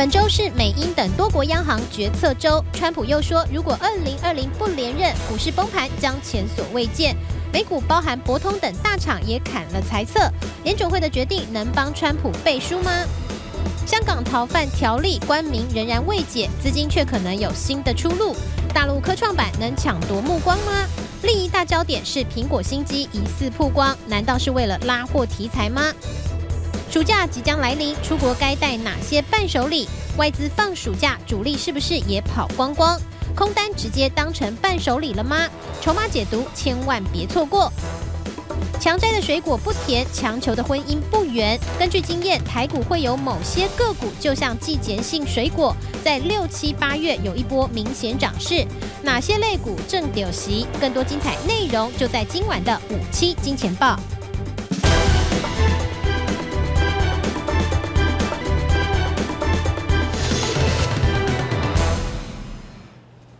本周是美英等多国央行决策周，川普又说，如果二零二零不连任，股市崩盘将前所未见。美股包含博通等大厂也砍了财测，联准会的决定能帮川普背书吗？香港逃犯条例官民仍然未解，资金却可能有新的出路。大陆科创板能抢夺目光吗？另一大焦点是苹果新机疑似曝光，难道是为了拉货题材吗？暑假即将来临，出国该带哪些伴手礼？外资放暑假，主力是不是也跑光光？空单直接当成伴手礼了吗？筹码解读千万别错过。强摘的水果不甜，强求的婚姻不圆。根据经验，台股会有某些个股就像季节性水果，在六七八月有一波明显涨势。哪些类股正屌席？更多精彩内容就在今晚的五七金钱报。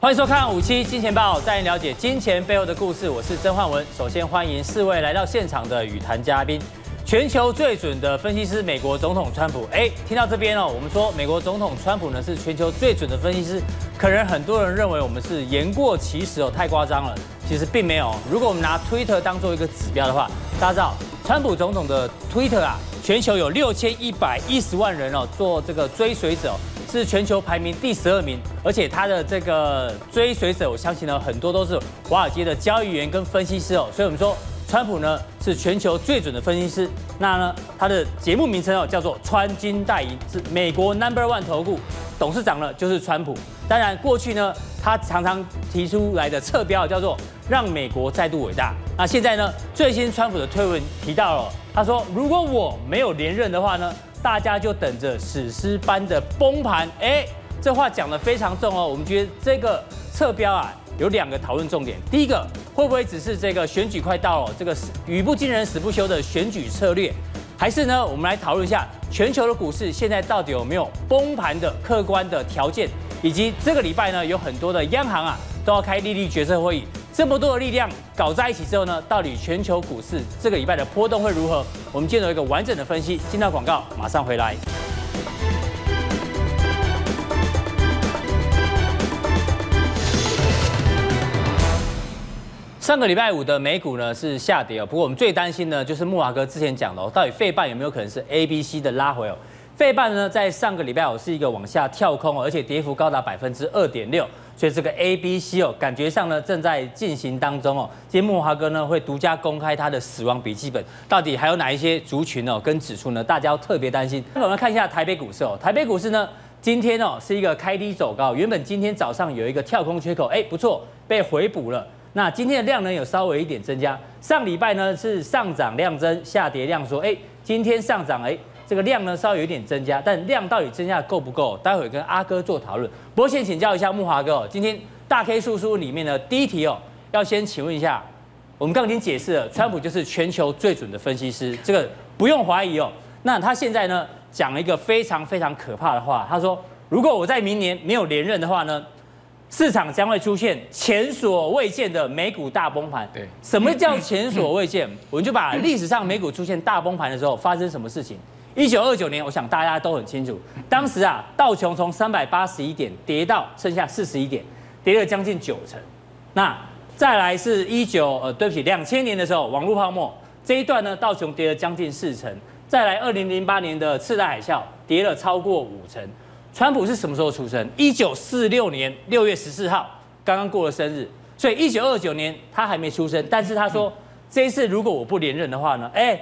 欢迎收看五七金钱报，带您了解金钱背后的故事。我是曾焕文。首先欢迎四位来到现场的语谈嘉宾，全球最准的分析师，美国总统川普。哎，听到这边哦，我们说美国总统川普呢是全球最准的分析师，可能很多人认为我们是言过其实哦，太夸张了。其实并没有。如果我们拿 Twitter 当做一个指标的话，大家知道川普总统的 Twitter 啊，全球有六千一百一十万人哦，做这个追随者。是全球排名第十二名，而且他的这个追随者，我相信呢，很多都是华尔街的交易员跟分析师哦。所以我们说，川普呢是全球最准的分析师。那呢，他的节目名称哦叫做“穿金戴银”，是美国 Number One 投顾董事长呢就是川普。当然，过去呢他常常提出来的侧标叫做“让美国再度伟大”。那现在呢，最新川普的推文提到了，他说：“如果我没有连任的话呢？”大家就等着史诗般的崩盘，哎，这话讲得非常重哦。我们觉得这个侧标啊，有两个讨论重点。第一个，会不会只是这个选举快到了，这个语不惊人死不休的选举策略，还是呢？我们来讨论一下全球的股市现在到底有没有崩盘的客观的条件，以及这个礼拜呢，有很多的央行啊都要开利率决策会议。这么多的力量搞在一起之后呢，到底全球股市这个礼拜的波动会如何？我们进入一个完整的分析。进到广告，马上回来。上个礼拜五的美股呢是下跌哦，不过我们最担心呢就是木华哥之前讲的哦，到底费半有没有可能是 A、B、C 的拉回哦？费半呢在上个礼拜哦是一个往下跳空，而且跌幅高达百分之二点六。所以这个 A、B、C 哦，感觉上呢正在进行当中哦。今天木华哥呢会独家公开他的死亡笔记本，到底还有哪一些族群哦跟指数呢？大家要特别担心。那我们看一下台北股市哦，台北股市呢今天哦是一个开低走高，原本今天早上有一个跳空缺口，哎不错，被回补了。那今天的量呢有稍微一点增加，上礼拜呢是上涨量增，下跌量缩，哎今天上涨哎。这个量呢稍微有点增加，但量到底增加够不够？待会跟阿哥做讨论。不过先请教一下木华哥哦，今天大 K 叔叔里面的第一题哦，要先请问一下，我们刚刚已经解释了，川普就是全球最准的分析师，这个不用怀疑哦。那他现在呢讲了一个非常非常可怕的话，他说如果我在明年没有连任的话呢，市场将会出现前所未见的美股大崩盘。对，什么叫前所未见？我们就把历史上美股出现大崩盘的时候发生什么事情。一九二九年，我想大家都很清楚，当时啊，道琼从三百八十一点跌到剩下四十一点，跌了将近九成。那再来是一九呃，对不起，两千年的时候，网络泡沫这一段呢，道琼跌了将近四成。再来二零零八年的次贷海啸，跌了超过五成。川普是什么时候出生？一九四六年六月十四号，刚刚过了生日，所以一九二九年他还没出生。但是他说，这一次如果我不连任的话呢，哎。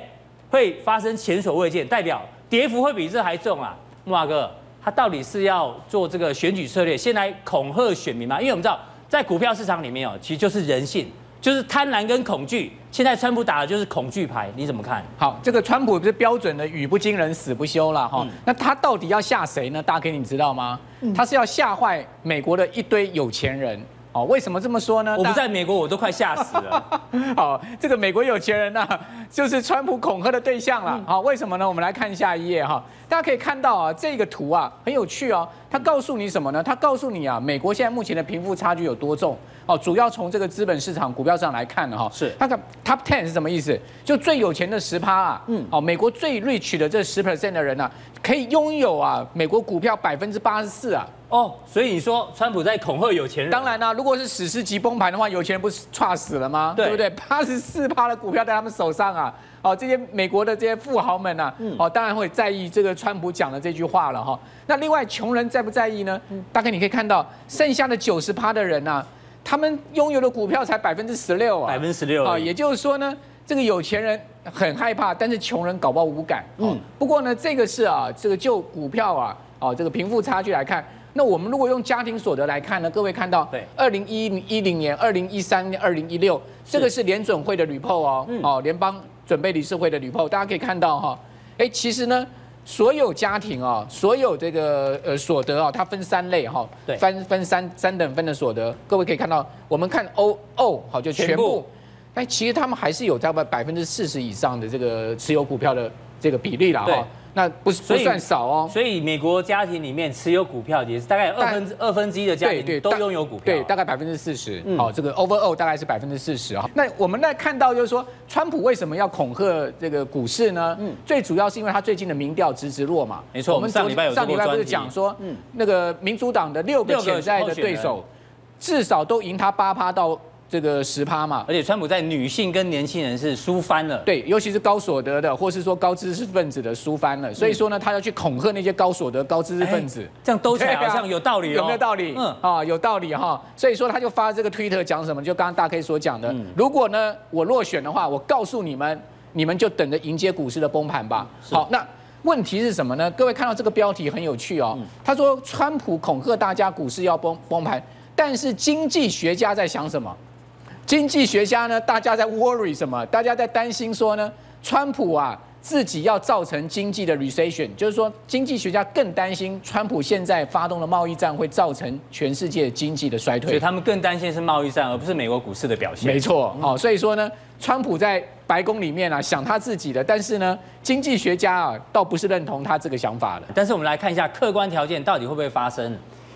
会发生前所未见，代表跌幅会比这还重啊！木华哥，他到底是要做这个选举策略，先来恐吓选民吗？因为我们知道，在股票市场里面哦，其实就是人性，就是贪婪跟恐惧。现在川普打的就是恐惧牌，你怎么看？好，这个川普不是标准的语不惊人死不休了哈。那他到底要吓谁呢？大哥你知道吗？他是要吓坏美国的一堆有钱人。哦，为什么这么说呢？我不在美国，我都快吓死了。好，这个美国有钱人呐、啊，就是川普恐吓的对象了。好，为什么呢？我们来看下一页哈，大家可以看到啊，这个图啊很有趣哦。它告诉你什么呢？它告诉你啊，美国现在目前的贫富差距有多重？哦，主要从这个资本市场股票上来看哈。是。那个 Top Ten 是什么意思？就最有钱的十趴啊。嗯。哦，美国最 rich 的这十 percent 的人呢、啊，可以拥有啊美国股票百分之八十四啊。哦，所以你说川普在恐吓有钱人？当然啦、啊，如果是史诗级崩盘的话，有钱人不是差死了吗？对，对不对？八十四趴的股票在他们手上啊，哦，这些美国的这些富豪们啊，嗯、哦，当然会在意这个川普讲的这句话了哈、哦。那另外，穷人在不在意呢？嗯、大概你可以看到，剩下的九十趴的人啊，他们拥有的股票才百分之十六啊，百分之十六啊，也就是说呢，这个有钱人很害怕，但是穷人搞不好无感。哦、嗯，不过呢，这个是啊，这个就股票啊，哦，这个贫富差距来看。那我们如果用家庭所得来看呢？各位看到，对，二零一一零年、二零一三年、二零一六，这个是联准会的 report 哦，哦，联邦准备理事会的 report，大家可以看到哈，哎，其实呢，所有家庭啊，所有这个呃所得啊，它分三类哈，对，分分三三等分的所得，各位可以看到，我们看 O O 好就全部，但，其实他们还是有大概百分之四十以上的这个持有股票的这个比例了哈。那不是不算少哦，所以美国家庭里面持有股票也是大概二分之二分之一的家庭都拥有股票，对，大概百分之四十。好，这个 overall 大概是百分之四十啊。那我们来看到就是说，川普为什么要恐吓这个股市呢？嗯，最主要是因为他最近的民调直直落嘛。没错，我们上礼拜有上礼拜不是讲说，嗯，那个民主党的六个潜在的对手，至少都赢他八趴到。这个十趴嘛，而且川普在女性跟年轻人是输翻了，对，尤其是高所得的，或是说高知识分子的输翻了，所以说呢，他要去恐吓那些高所得、高知识分子，这样兜起来好像有道理，有没有道理？嗯，啊，有道理哈，所以说他就发这个推特讲什么，就刚刚大 K 所讲的，如果呢我落选的话，我告诉你们，你们就等着迎接股市的崩盘吧。好，那问题是什么呢？各位看到这个标题很有趣哦，他说川普恐吓大家股市要崩崩盘，但是经济学家在想什么？经济学家呢，大家在 worry 什么？大家在担心说呢，川普啊自己要造成经济的 recession，就是说经济学家更担心川普现在发动的贸易战会造成全世界经济的衰退。所以他们更担心是贸易战，而不是美国股市的表现。没错，好，所以说呢，川普在白宫里面啊想他自己的，但是呢，经济学家啊倒不是认同他这个想法的。但是我们来看一下客观条件到底会不会发生。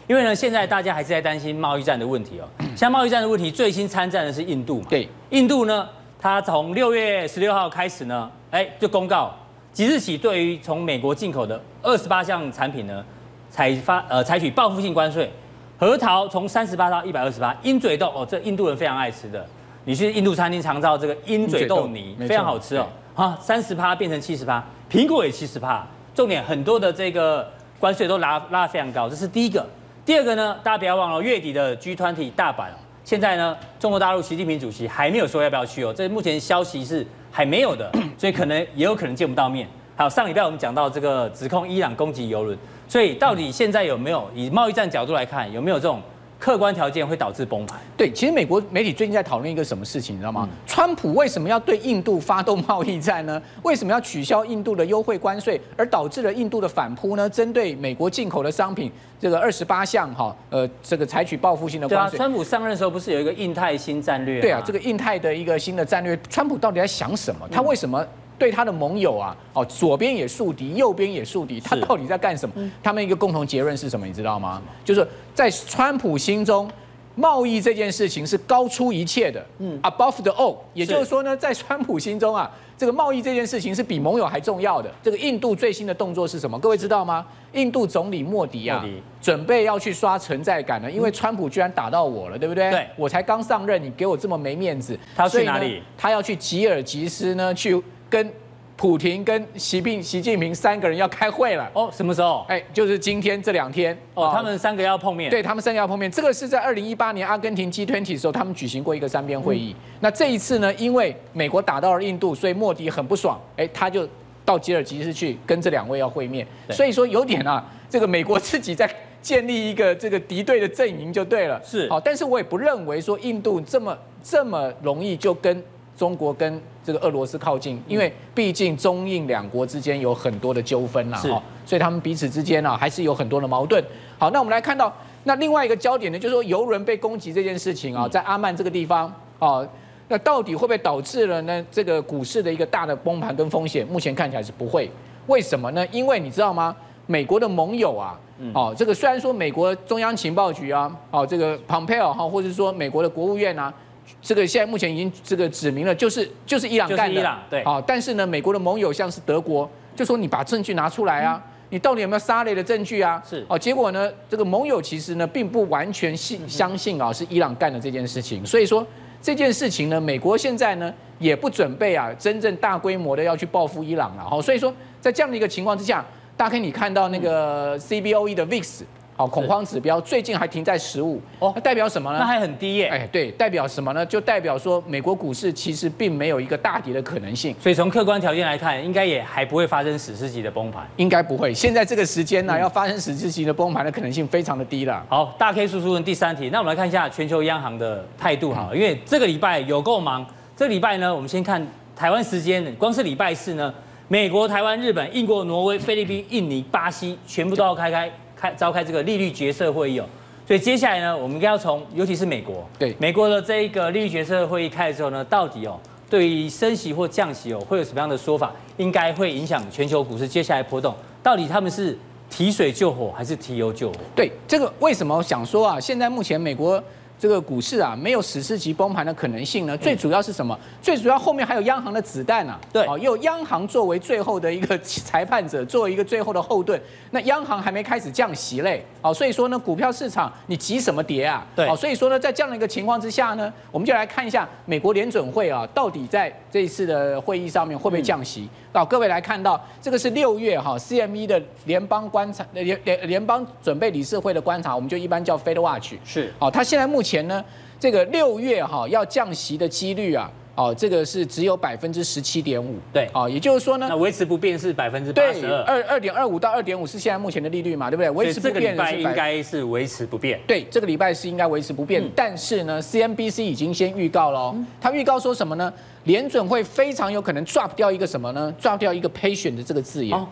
因为呢，现在大家还是在担心贸易战的问题哦。像贸易战的问题，最新参战的是印度嘛？对，印度呢，它从六月十六号开始呢，哎，就公告即日起，对于从美国进口的二十八项产品呢，采发呃采取报复性关税。核桃从三十八到一百二十八，鹰嘴豆哦，这印度人非常爱吃的，你去印度餐厅尝到这个鹰嘴豆泥，非常好吃哦。啊，三十八变成七十八，苹果也七十趴。重点很多的这个关税都拉拉得非常高，这是第一个。第二个呢，大家不要忘了月底的 G 团体大阪哦。现在呢，中国大陆习近平主席还没有说要不要去哦。这目前消息是还没有的，所以可能也有可能见不到面。还有上礼拜我们讲到这个指控伊朗攻击油轮，所以到底现在有没有以贸易战角度来看，有没有这种？客观条件会导致崩盘。对，其实美国媒体最近在讨论一个什么事情，你知道吗？嗯、川普为什么要对印度发动贸易战呢？为什么要取消印度的优惠关税，而导致了印度的反扑呢？针对美国进口的商品，这个二十八项哈，呃，这个采取报复性的关税。对啊，川普上任的时候不是有一个印太新战略？对啊，这个印太的一个新的战略，川普到底在想什么？他为什么？对他的盟友啊，哦，左边也树敌，右边也树敌，他到底在干什么？他们一个共同结论是什么？你知道吗？就是在川普心中，贸易这件事情是高出一切的，嗯，above the all。也就是说呢，在川普心中啊，这个贸易这件事情是比盟友还重要的。这个印度最新的动作是什么？各位知道吗？印度总理莫迪啊，准备要去刷存在感了，因为川普居然打到我了，对不对？对，我才刚上任，你给我这么没面子，他要去哪里？他要去吉尔吉斯呢，去。跟普廷、跟习近习近平三个人要开会了哦，什么时候？哎，就是今天这两天哦，他们三个要碰面。对，他们三个要碰面，这个是在二零一八年阿根廷 G20 的时候，他们举行过一个三边会议。嗯、那这一次呢，因为美国打到了印度，所以莫迪很不爽，哎，他就到吉尔吉斯去跟这两位要会面。所以说有点啊，这个美国自己在建立一个这个敌对的阵营就对了。是，好，但是我也不认为说印度这么这么容易就跟。中国跟这个俄罗斯靠近，因为毕竟中印两国之间有很多的纠纷呐，哈，所以他们彼此之间呢还是有很多的矛盾。好，那我们来看到那另外一个焦点呢，就是说游轮被攻击这件事情啊，在阿曼这个地方啊，那到底会不会导致了呢这个股市的一个大的崩盘跟风险？目前看起来是不会。为什么呢？因为你知道吗？美国的盟友啊，哦，这个虽然说美国中央情报局啊，哦，这个 Pompeo 哈，或者说美国的国务院啊，这个现在目前已经这个指明了，就是就是伊朗干的，伊朗对，啊，但是呢，美国的盟友像是德国，就说你把证据拿出来啊，你到底有没有杀雷的证据啊？是，哦，结果呢，这个盟友其实呢，并不完全信相信啊，是伊朗干的这件事情，所以说这件事情呢，美国现在呢，也不准备啊，真正大规模的要去报复伊朗了，好，所以说在这样的一个情况之下。大家可以看到那个 CBOE 的 VIX，好，恐慌指标最近还停在十五，哦，那代表什么呢？那还很低耶。哎，对，代表什么呢？就代表说美国股市其实并没有一个大跌的可能性。所以从客观条件来看，应该也还不会发生史诗级的崩盘。应该不会。现在这个时间呢，要发生史诗级的崩盘的可能性非常的低了。好，大 K 叔叔问第三题，那我们来看一下全球央行的态度哈，因为这个礼拜有够忙。这个礼拜呢，我们先看台湾时间，光是礼拜四呢。美国、台湾、日本、英国、挪威、菲律宾、印尼、巴西，全部都要开开开召开这个利率决策会议哦。所以接下来呢，我们应该要从，尤其是美国，对美国的这一个利率决策会议开了之后呢，到底哦，对于升息或降息哦，会有什么样的说法？应该会影响全球股市接下来波动。到底他们是提水救火还是提油救火？对，这个为什么我想说啊？现在目前美国。这个股市啊，没有史诗级崩盘的可能性呢。最主要是什么？最主要后面还有央行的子弹啊。对，哦，有央行作为最后的一个裁判者，作为一个最后的后盾。那央行还没开始降息嘞，哦，所以说呢，股票市场你急什么跌啊？对，哦，所以说呢，在这样的一个情况之下呢，我们就来看一下美国联准会啊，到底在这一次的会议上面会不会降息？好，各位来看到这个是六月哈 CME 的联邦观察联联联邦准备理事会的观察，我们就一般叫 Fed Watch。是，哦，它现在目前呢。这个六月哈要降息的几率啊，哦，这个是只有百分之十七点五，对，哦，也就是说呢，那维持不变是百分之八十二，二二点二五到二点五是现在目前的利率嘛，对不对？维持不变应该是维持不变，对，这个礼拜是应该维持不变，嗯、但是呢，CNBC 已经先预告了，他预告说什么呢？联准会非常有可能 drop 掉一个什么呢？drop 掉一个 patient 的这个字眼。哦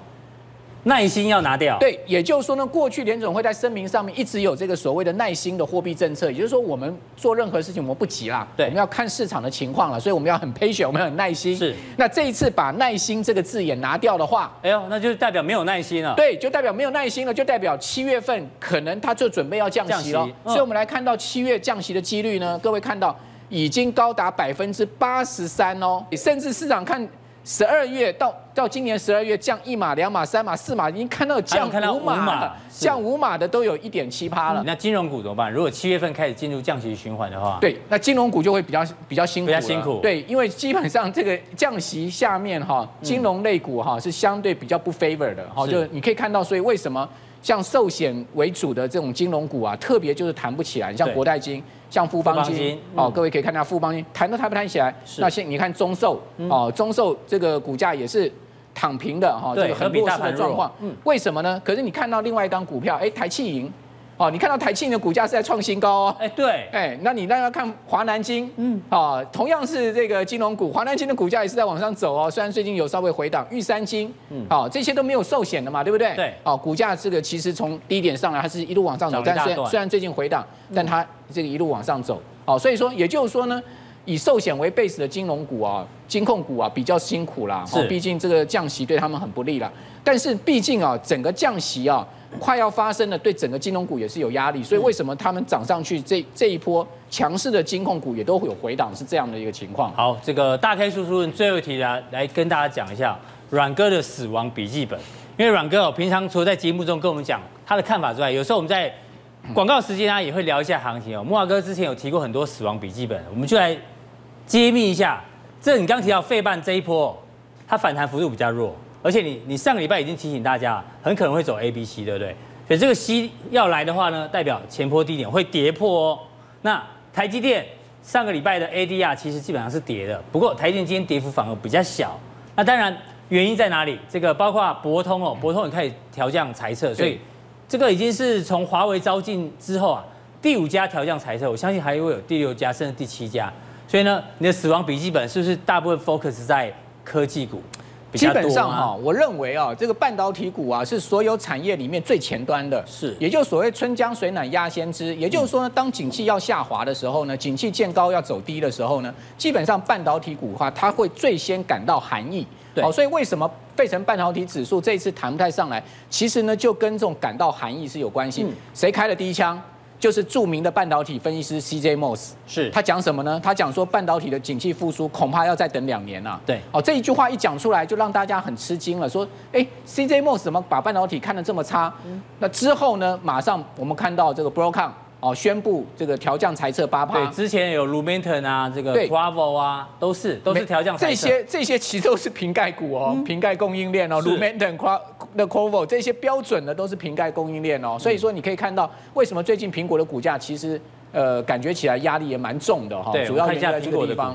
耐心要拿掉，对，也就是说呢，过去联总会在声明上面一直有这个所谓的耐心的货币政策，也就是说，我们做任何事情我们不急啦，对，我们要看市场的情况了，所以我们要很 patient，我们要很耐心。是，那这一次把耐心这个字眼拿掉的话，哎呦，那就代表没有耐心了。对，就代表没有耐心了，就代表七月份可能他就准备要降息了。所以我们来看到七月降息的几率呢，各位看到已经高达百分之八十三哦，甚至市场看。十二月到到今年十二月降一码、两码、三码、四码，已经看到降五码，降五码的都有一点七趴了。那金融股怎么办？如果七月份开始进入降息循环的话，对，那金融股就会比较比较辛苦，比较辛苦。对，因为基本上这个降息下面哈，金融类股哈是相对比较不 favor 的哈，就你可以看到，所以为什么像寿险为主的这种金融股啊，特别就是弹不起来，像国泰金。像富邦金，哦，嗯、各位可以看到富邦金弹都弹不弹起来。那现你看中寿哦，中寿这个股价也是躺平的哈，对这个很弱势的状况。嗯，为什么呢？可是你看到另外一张股票，哎，台气银。哦，你看到台庆的股价是在创新高哦。哎，对，哎，那你那要看华南金，嗯，啊，同样是这个金融股，华南金的股价也是在往上走哦。虽然最近有稍微回档，玉山金，嗯，好，这些都没有寿险的嘛，对不对？对，哦，股价这个其实从低点上来，它是一路往上走，但虽然虽然最近回档，但它这个一路往上走，好，所以说也就是说呢，以寿险为 base 的金融股啊，金控股啊比较辛苦啦，是，毕竟这个降息对他们很不利啦。但是毕竟啊，整个降息啊。快要发生了，对整个金融股也是有压力，所以为什么他们涨上去这这一波强势的金控股也都会有回档，是这样的一个情况。好，这个大 K 叔叔最后一题来来跟大家讲一下阮哥的死亡笔记本，因为阮哥哦，平常除了在节目中跟我们讲他的看法之外，有时候我们在广告时间啊也会聊一下行情哦。木华哥之前有提过很多死亡笔记本，我们就来揭秘一下。这你刚提到费半这一波，它反弹幅度比较弱。而且你你上个礼拜已经提醒大家，很可能会走 A、B、C，对不对？所以这个 C 要来的话呢，代表前波低点会跌破哦。那台积电上个礼拜的 ADR 其实基本上是跌的，不过台积电今天跌幅反而比较小。那当然原因在哪里？这个包括博通哦，博通也开始调降财测，所以这个已经是从华为招进之后啊，第五家调降财测，我相信还会有第六家甚至第七家。所以呢，你的死亡笔记本是不是大部分 focus 在科技股？基本上哈，我认为啊，这个半导体股啊是所有产业里面最前端的，是，也就是所谓春江水暖鸭先知。也就是说呢，当景气要下滑的时候呢，景气见高要走低的时候呢，基本上半导体股的话，它会最先感到寒意。对，好，所以为什么费城半导体指数这一次弹不太上来？其实呢，就跟这种感到寒意是有关系。谁开了第一枪？就是著名的半导体分析师 CJ Moss，是他讲什么呢？他讲说半导体的景气复苏恐怕要再等两年了。对，哦，这一句话一讲出来，就让大家很吃惊了。说，哎，CJ Moss 怎么把半导体看得这么差？嗯、那之后呢？马上我们看到这个 Broadcom 哦，宣布这个调降财测八趴。对，之前有 Lumenton 啊，这个 Quavo 啊，都是都是调降。这些这些其实都是瓶盖股哦，瓶盖供应链哦，Lumenton、Quavo 的 Quavo 这些标准的都是瓶盖供应链哦。所以说你可以看到，为什么最近苹果的股价其实呃感觉起来压力也蛮重的哈。对，主要原因在这个地方。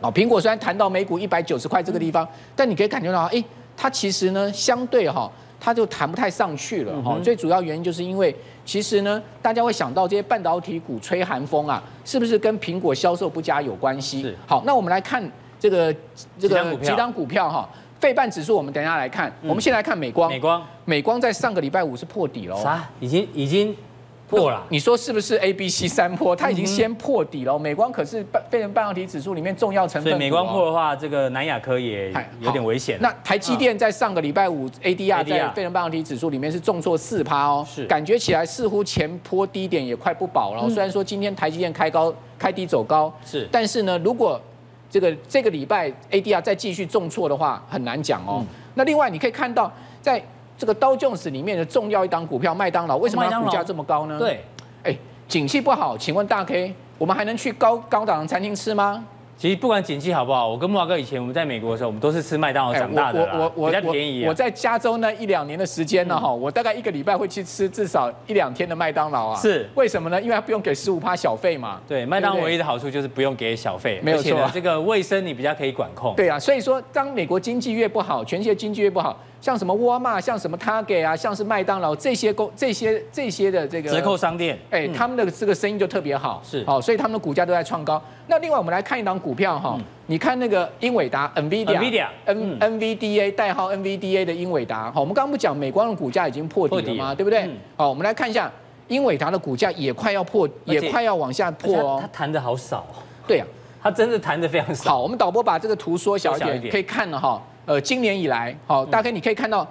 哦，苹果虽然谈到每股一百九十块这个地方，但你可以感觉到，哎，它其实呢相对哈。它就谈不太上去了哈，最主要原因就是因为其实呢，大家会想到这些半导体股吹寒风啊，是不是跟苹果销售不佳有关系？是。好，那我们来看这个这个几档股票哈，费半指数我们等一下来看，我们先来看美光。美光，美光在上个礼拜五是破底了。啥？已经已经。破了，你说是不是 A、B、C 三波？它已经先破底了。美光可是半费城半导体指数里面重要成分。所以美光破的话，这个南亚科也有点危险。那台积电在上个礼拜五 ADR 在非人半导体指数里面是重挫四趴哦，是感觉起来似乎前坡低点也快不保了。虽然说今天台积电开高开低走高，是，但是呢，如果这个这个礼拜 ADR 再继续重挫的话，很难讲哦。那另外你可以看到在。这个道琼斯里面的重要一档股票麦当劳，为什么它股价这么高呢？对，哎，景气不好，请问大 K，我们还能去高高档的餐厅吃吗？其实不管景气好不好，我跟木华哥以前我们在美国的时候，我们都是吃麦当劳长大的啦，我我我我比较便宜啊。我在加州那一两年的时间呢，哈，我大概一个礼拜会去吃至少一两天的麦当劳啊。是，为什么呢？因为它不用给十五趴小费嘛。对，麦当劳唯一的好处就是不用给小费，没有错。这个卫生你比较可以管控。对啊，所以说当美国经济越不好，全世界经济越不好。像什么沃尔玛，像什么 Target 啊，像是麦当劳这些公这些这些的这个折扣商店，哎、欸，他们的这个生意就特别好，是，好，所以他们的股价都在创高。那另外我们来看一档股票哈，嗯、你看那个英伟达 NVIDIA，N NVDA 代号 NVDA 的英伟达，好，我们刚刚不讲美光的股价已经破底了吗？对不对？好，我们来看一下英伟达的股价也快要破，也快要往下破哦。它弹的好少，对呀，它真的弹的非常少。好，我们导播把这个图缩小一点，可以看了哈。呃，今年以来，好，大概你可以看到。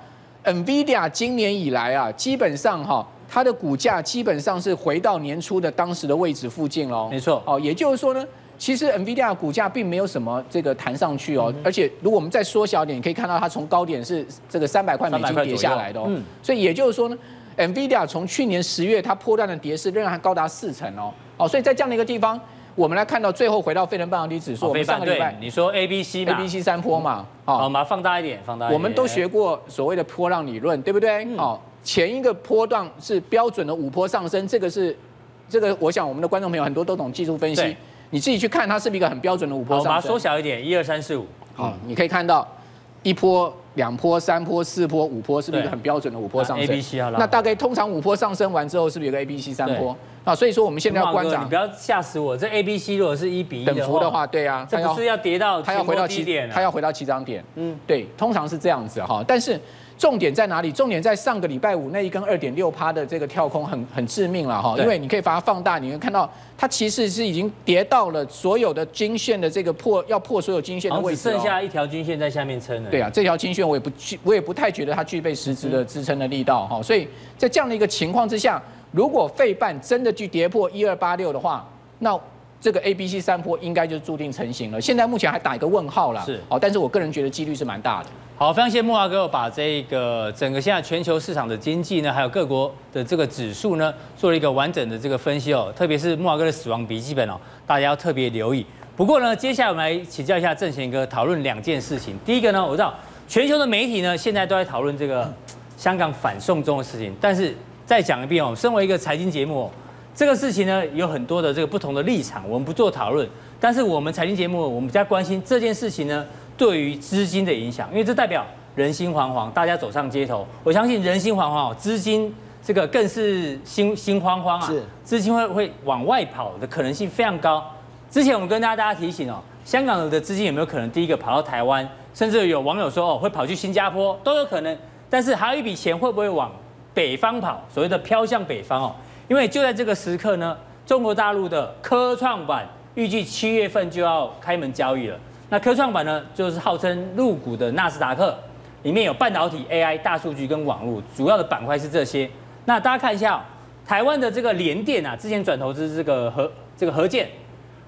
NVIDIA 今年以来啊，基本上哈，它的股价基本上是回到年初的当时的位置附近喽。没错，哦，也就是说呢，其实 NVIDIA 股价并没有什么这个弹上去哦，而且如果我们再缩小点，你可以看到它从高点是这个三百块美金跌下来的哦。嗯，所以也就是说呢，NVIDIA 从去年十月它破断的跌势仍然还高达四成哦。哦，所以在这样的一个地方。我们来看到最后回到费城半导体指数，我们上个礼拜你说 A B C 嘛，A B C 三波嘛，好，我们放大一点，放大一点。我们都学过所谓的波浪理论，对不对？好，前一个波段是标准的五波上升，这个是这个，我想我们的观众朋友很多都懂技术分析，你自己去看它是不是一个很标准的五波上升。我把它缩小一点，一二三四五，好，你可以看到一波、两波、三波、四波、五波，是不是一个很标准的五波上升？A B C 那大概通常五波上升完之后，是不是有个 A B C 三波？啊，所以说我们现在要观察，你不要吓死我。这 A、B、C 如果是一比一等幅的话，对啊，这不是要跌到它要回到起点，它要回到起涨点。嗯，对，通常是这样子哈。但是重点在哪里？重点在上个礼拜五那一根二点六趴的这个跳空很很致命了哈。因为你可以把它放大，你会看到它其实是已经跌到了所有的均线的这个破要破所有均线的位置，只剩下一条均线在下面撑了。对啊，这条均线我也不具，我也不太觉得它具备实质的支撑的力道哈。所以在这样的一个情况之下。如果费半真的去跌破一二八六的话，那这个 A、B、C 三波应该就注定成型了。现在目前还打一个问号啦，是哦，但是我个人觉得几率是蛮大的。好，非常谢谢木华哥把这个整个现在全球市场的经济呢，还有各国的这个指数呢，做了一个完整的这个分析哦。特别是木华哥的死亡笔记本哦，大家要特别留意。不过呢，接下来我们来请教一下郑贤哥，讨论两件事情。第一个呢，我知道全球的媒体呢，现在都在讨论这个 香港反送中的事情，但是。再讲一遍哦，身为一个财经节目，这个事情呢，有很多的这个不同的立场，我们不做讨论。但是我们财经节目，我们比较关心这件事情呢，对于资金的影响，因为这代表人心惶惶，大家走上街头。我相信人心惶惶哦，资金这个更是心心慌慌啊，是资金会会往外跑的可能性非常高。之前我们跟大家大家提醒哦，香港的资金有没有可能第一个跑到台湾？甚至有网友说哦，会跑去新加坡都有可能。但是还有一笔钱会不会往北方跑？所谓的飘向北方哦，因为就在这个时刻呢，中国大陆的科创板预计七月份就要开门交易了。那科创板呢，就是号称入股的纳斯达克，里面有半导体、AI、大数据跟网络，主要的板块是这些。那大家看一下、台湾的这个联电啊，之前转投资这个核这个核建。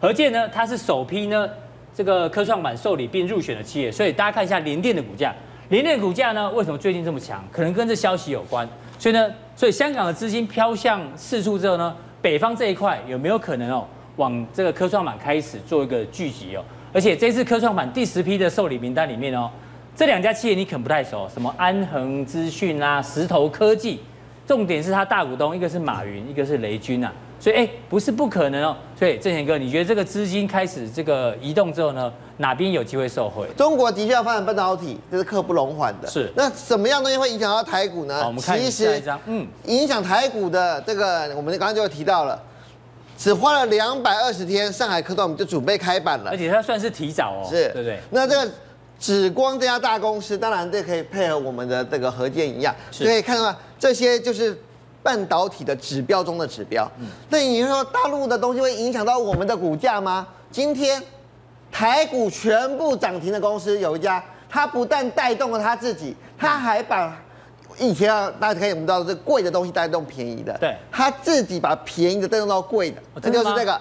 核建呢，它是首批呢这个科创板受理并入选的企业，所以大家看一下联电的股价，联电股价呢为什么最近这么强？可能跟这消息有关。所以呢，所以香港的资金飘向四处之后呢，北方这一块有没有可能哦往这个科创板开始做一个聚集哦？而且这次科创板第十批的受理名单里面哦，这两家企业你可能不太熟，什么安恒资讯啊、石头科技，重点是它大股东一个是马云，一个是雷军啊。所以哎，不是不可能哦。所以正贤哥，你觉得这个资金开始这个移动之后呢，哪边有机会受惠？中国的确要发展半导体，这是刻不容缓的。是。那什么样东西会影响到台股呢？好，我们看下一张。嗯，影响台股的这个，我们刚刚就提到了，只花了两百二十天，上海科创板就准备开板了。而且它算是提早哦。是，对对。那这个紫光这家大公司，当然这可以配合我们的这个核建一样，是可以看到这些就是。半导体的指标中的指标，那你说大陆的东西会影响到我们的股价吗？今天台股全部涨停的公司有一家，它不但带动了它自己，它还把以前啊，大家可以我们知道这贵的东西带动便宜的，对，它自己把便宜的带动到贵的，这就是这个。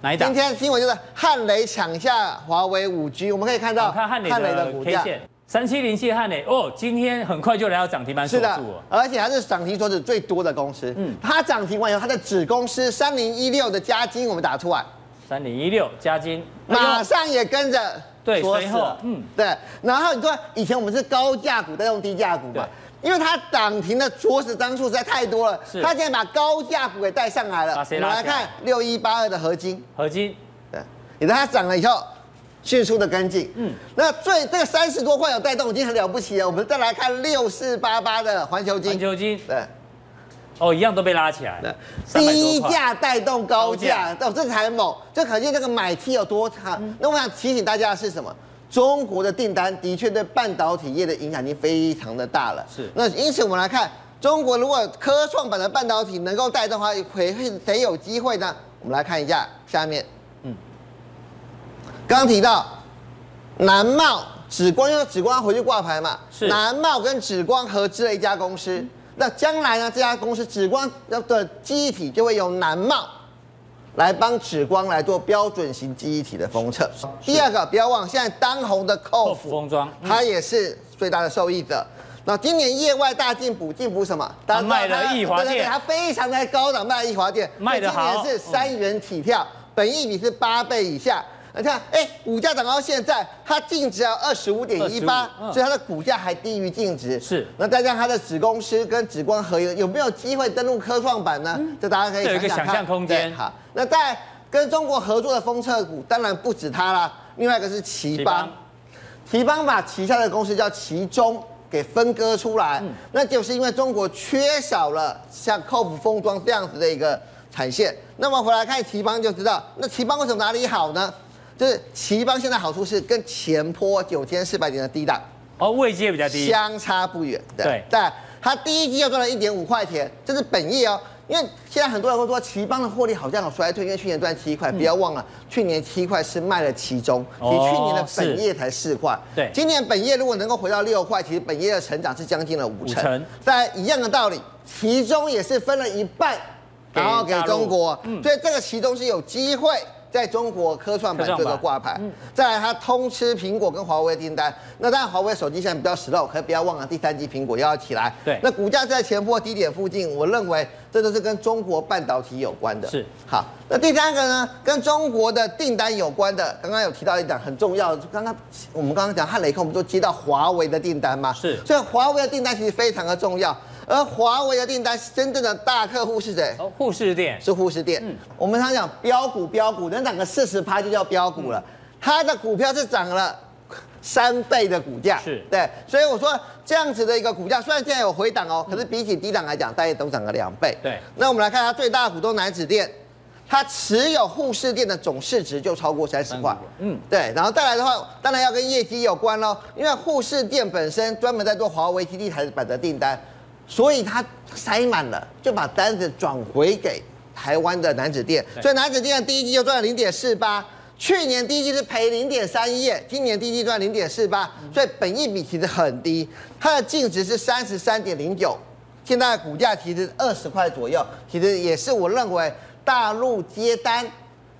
哪一档？今天新闻就是汉雷抢下华为五 G，我们可以看到汉雷的股价。三七零七汉磊哦，今天很快就来到涨停板锁住了，是的，而且它是涨停锁子最多的公司。嗯，它涨停完以后，它的子公司三零一六的加金，我们打出来，三零一六加金。马上也跟着对，随后嗯。对，然后你说以前我们是高价股在用低价股嘛，因为它涨停的锁死张数实在太多了，它现在把高价股给带上来了。我们来看六一八二的合金，合金，对，你看它涨了以后。迅速的跟进，嗯，那最这个三十多块有带动已经很了不起了。我们再来看六四八八的环球金，环球金，对，哦，一样都被拉起来了。低价带动高价，哦，这才猛，就可见这个买气有多差。嗯、那我想提醒大家的是什么？中国的订单的确对半导体业的影响已经非常的大了。是，那因此我们来看，中国如果科创板的半导体能够带动的话，会会谁有机会呢？我们来看一下下面。刚刚提到南茂、紫光，因为紫光要回去挂牌嘛，是南茂跟紫光合资了一家公司。那将来呢，这家公司紫光的记忆体就会由南茂来帮紫光来做标准型记忆体的封测。第二个，不要忘，现在当红的扣服封装，它也是最大的受益者。那今年业外大进补，进补什么？它卖的易华店，它非常的高档，卖的易华电，卖的好，今年是三元起跳，本益比是八倍以下。你看，哎、欸，股价涨到现在，它净值要二十五点一八，所以它的股价还低于净值。是，那再加上它的子公司跟紫光合一，有没有机会登陆科创板呢？这、嗯、大家可以想想看。有一个想象空间。好，那在跟中国合作的封测股，当然不止它啦，另外一个是奇邦。奇邦把旗下的公司叫奇中给分割出来，嗯、那就是因为中国缺少了像扣服封装这样子的一个产线。那么回来看奇邦就知道，那奇邦为什么哪里好呢？就是奇邦现在好处是跟前坡九千四百点的低档哦，位阶比较低，相差不远。对，但它第一季又赚了一点五块钱，这是本业哦。因为现在很多人会说奇邦的获利好像有衰退，因为去年赚七块，不要忘了去年七块是卖了其中，其实去年的本业才四块。对，今年本业如果能够回到六块，其实本业的成长是将近了五成。在一样的道理，其中也是分了一半，然后给中国，所以这个其中是有机会。在中国科创板这个挂牌，再来它通吃苹果跟华为订单，那当然华为手机现在比较实漏，可不要忘了第三季苹果又要起来。对，那股价在前波低点附近，我认为这都是跟中国半导体有关的。是，好，那第三个呢，跟中国的订单有关的，刚刚有提到一点很重要的，刚刚我们刚刚讲汉磊控，我们都接到华为的订单嘛。是，所以华为的订单其实非常的重要。而华为的订单真正的大客户是谁？哦，富士店是护士店。嗯，我们常讲标股标股，能涨个四十趴就叫标股了。它的股票是涨了三倍的股价，是对。所以我说这样子的一个股价，虽然现在有回档哦，可是比起低档来讲，大概都涨了两倍。对。那我们来看它最大的股东南子店，它持有护士店的总市值就超过三十块。嗯，对。然后再来的话，当然要跟业绩有关喽，因为护士店本身专门在做华为基地台版的订单，所以它塞满了，就把单子转回给台湾的南子店。所以南子店的第一季就赚了零点四八，去年第一季是赔零点三一，今年第一季赚零点四八，所以本益比其实很低，它的净值是三十三点零九，现在的股价其实二十块左右，其实也是我认为。大陆接单，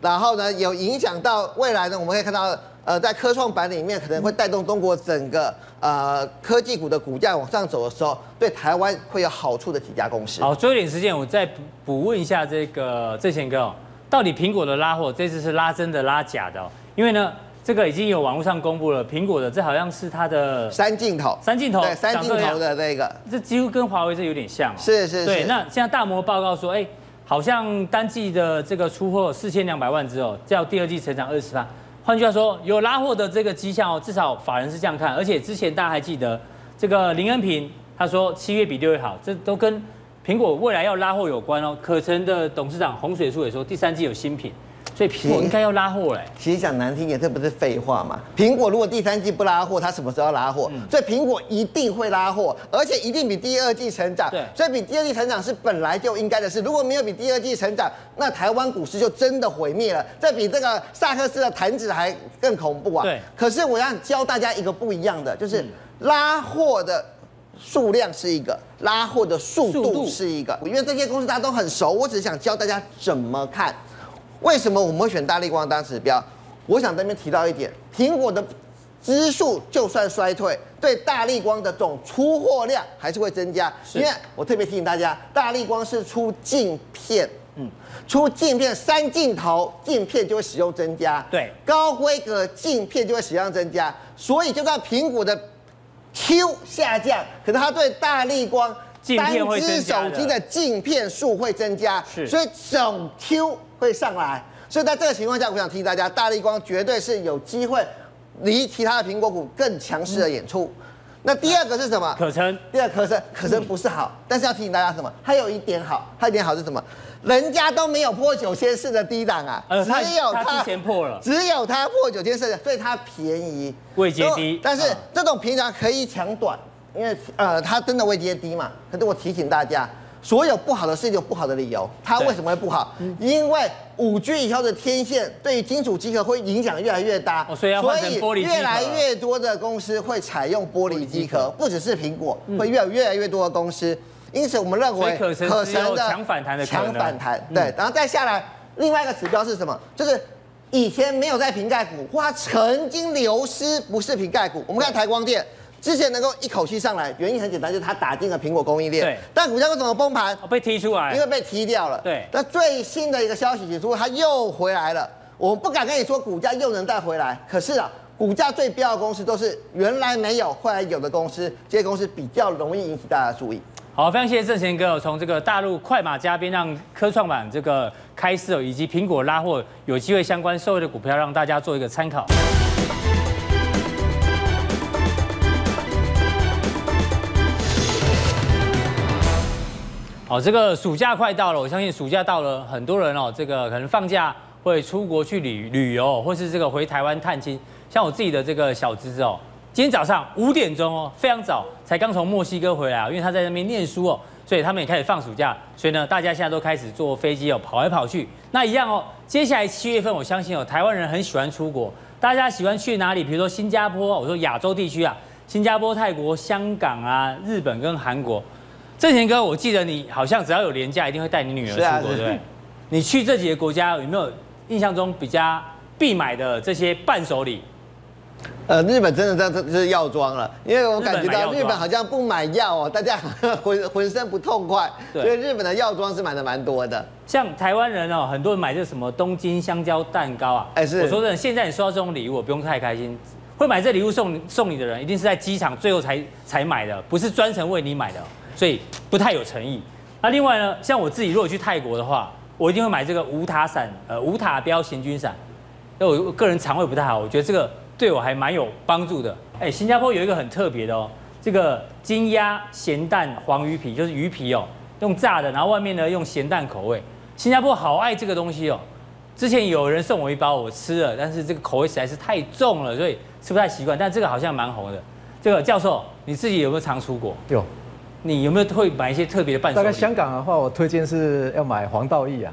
然后呢，有影响到未来呢，我们可以看到，呃，在科创板里面可能会带动中国整个呃科技股的股价往上走的时候，对台湾会有好处的几家公司。好，最后一点时间，我再补补问一下这个郑贤哥哦，到底苹果的拉货这次是拉真的拉假的哦？因为呢，这个已经有网络上公布了，苹果的这好像是它的三镜头，三镜头，对，三镜头的这个，这几乎跟华为这有点像哦。是是是。对，那现在大摩报告说，哎。好像单季的这个出货四千两百万只哦，叫第二季成长二十八。换句话说，有拉货的这个迹象哦，至少法人是这样看。而且之前大家还记得，这个林恩平他说七月比六月好，这都跟苹果未来要拉货有关哦。可成的董事长洪水树也说，第三季有新品。所以苹果应该要拉货嘞。其实讲难听点，这不是废话嘛？苹果如果第三季不拉货，它什么时候要拉货？嗯、所以苹果一定会拉货，而且一定比第二季成长。对，所以比第二季成长是本来就应该的事。如果没有比第二季成长，那台湾股市就真的毁灭了。这比这个萨克斯的弹指还更恐怖啊！对。可是我要教大家一个不一样的，就是拉货的数量是一个，拉货的速度是一个。因为这些公司大家都很熟，我只是想教大家怎么看。为什么我们会选大力光当指标？我想在这边提到一点，苹果的支数就算衰退，对大力光的总出货量还是会增加。因为我特别提醒大家，大力光是出镜片，嗯，出镜片三镜头镜片就会使用增加，对，高规格镜片就会使用增加。所以就算苹果的 Q 下降，可是它对大力光单只手机的镜片数会增加，是，所以整 Q。会上来，所以在这个情况下，我想提醒大家，大力光绝对是有机会离其他的苹果股更强势的演出。嗯、那第二个是什么？可成。第二可成，可成不是好，嗯、但是要提醒大家什么？它有一点好，它一点好是什么？人家都没有破九千四的低档啊，只有它，之前破了，只有它破九千四，所以它便宜，位阶低。但是这种平常可以抢短，因为呃它真的位阶低嘛。可是我提醒大家。所有不好的是有不好的理由，它为什么会不好？因为五 G 以后的天线对于金属机壳会影响越来越大，所以越来越多的公司会采用玻璃机壳，不只是苹果，会越越来越多的公司。因此，我们认为可成的强反弹的强反弹，对。然后再下来，另外一个指标是什么？就是以前没有在瓶盖股，或它曾经流失，不是瓶盖股。我们看台光电。之前能够一口气上来，原因很简单，就是它打进了苹果供应链。对。但股价为什么崩盘？被踢出来。因为被踢掉了。对。那最新的一个消息指出，它又回来了。我不敢跟你说股价又能再回来，可是啊，股价最标的公司都是原来没有，后来有的公司，这些公司比较容易引起大家注意。好，非常谢谢正贤哥，从这个大陆快马加鞭让科创板这个开市，以及苹果拉货有机会相关受惠的股票，让大家做一个参考。好，这个暑假快到了，我相信暑假到了，很多人哦，这个可能放假会出国去旅旅游，或是这个回台湾探亲。像我自己的这个小侄子哦，今天早上五点钟哦，非常早，才刚从墨西哥回来啊，因为他在那边念书哦，所以他们也开始放暑假，所以呢，大家现在都开始坐飞机哦，跑来跑去。那一样哦，接下来七月份，我相信哦，台湾人很喜欢出国，大家喜欢去哪里？比如说新加坡，我说亚洲地区啊，新加坡、泰国、香港啊、日本跟韩国。正贤哥，我记得你好像只要有连假，一定会带你女儿出国，啊、对不对？你去这几个国家有没有印象中比较必买的这些伴手礼？呃，日本真的这这是药妆了，因为我感觉到日本好像不买药哦，大家 浑浑身不痛快，所以日本的药妆是买的蛮多的。像台湾人哦，很多人买这什么东京香蕉蛋糕啊，哎是。我说真的，现在你收到这种礼物，我不用太开心。会买这礼物送送你的人，一定是在机场最后才才买的，不是专程为你买的。所以不太有诚意。那另外呢，像我自己如果去泰国的话，我一定会买这个无塔伞，呃，无塔标行军伞。因为我个人肠胃不太好，我觉得这个对我还蛮有帮助的。哎，新加坡有一个很特别的哦，这个金鸭咸蛋黄鱼皮，就是鱼皮哦，用炸的，然后外面呢用咸蛋口味。新加坡好爱这个东西哦。之前有人送我一包，我吃了，但是这个口味实在是太重了，所以吃不太习惯。但这个好像蛮红的。这个教授，你自己有没有常出国？有。你有没有会买一些特别的伴手礼？大概香港的话，我推荐是要买黄道益啊。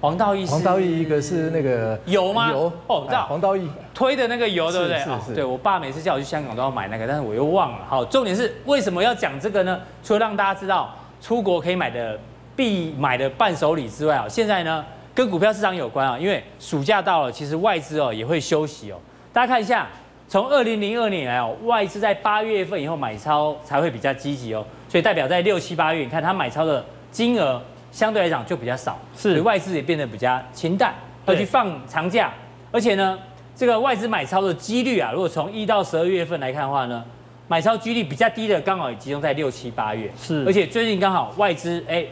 黄道益，黄道益一个是那个油吗？油哦，知道黄道益推的那个油，对不对？是是，是。对我爸每次叫我去香港都要买那个，但是我又忘了。好，重点是为什么要讲这个呢？除了让大家知道出国可以买的必买的伴手礼之外啊，现在呢跟股票市场有关啊，因为暑假到了，其实外资哦也会休息哦。大家看一下，从二零零二年来哦，外资在八月份以后买超才会比较积极哦，所以代表在六七八月，你看它买超的金额相对来讲就比较少，是，所以外资也变得比较清淡，要去放长假，而且呢，这个外资买超的几率啊，如果从一到十二月份来看的话呢，买超几率比较低的刚好也集中在六七八月，是，而且最近刚好外资哎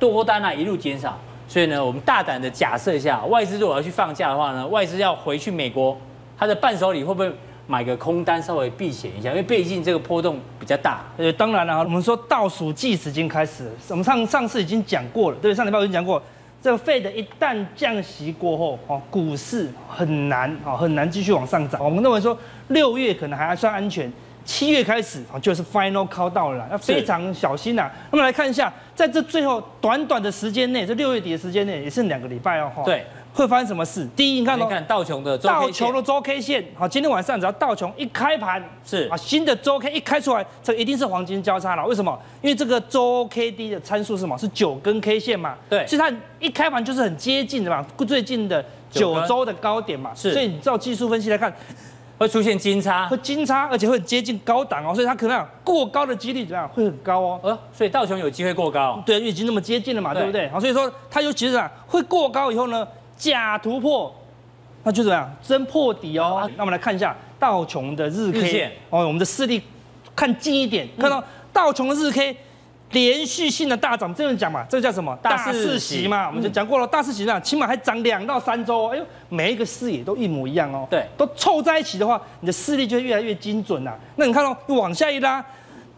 多单啊一路减少，所以呢，我们大胆的假设一下，外资如果要去放假的话呢，外资要回去美国，它的伴手礼会不会？买个空单稍微避险一下，因为毕竟这个波动比较大。呃，当然了，我们说倒数计时已经开始了。我们上上次已经讲过了，对，上礼拜已经讲过，这个 Fed 一旦降息过后，哦，股市很难，哦，很难继续往上涨。我们认为说六月可能还算安全，七月开始啊就是 Final Call 到了，要非常小心呐。那么来看一下，在这最后短短的时间内，这六月底的时间内，也剩两个礼拜哦。对。会发生什么事？第一，你看，你看道琼的道琼的周 K 线，好，今天晚上只要道琼一开盘，是啊，新的周 K 一开出来，这一定是黄金交叉了。为什么？因为这个周 K D 的参数是什么？是九根 K 线嘛？对，其实它一开盘就是很接近的嘛，最近的九周的高点嘛。是，所以你照技术分析来看，会出现金叉，会金叉，而且会接近高档哦，所以它可能过高的几率怎么样？会很高哦。呃，所以道琼有机会过高。对，因为已经那么接近了嘛，对，对不对？好，所以说它有其实啊，会过高以后呢？假突破，那就怎么样？真破底哦。那我们来看一下道琼的日 K 日线哦，我们的视力看近一点，看到道琼的日 K 连续性的大涨，这样讲嘛，这叫什么？大四喜嘛，我们就讲过了，大四喜呢，起码还涨两到三周。哎呦，每一个视野都一模一样哦。对，都凑在一起的话，你的视力就会越来越精准了。那你看哦，往下一拉，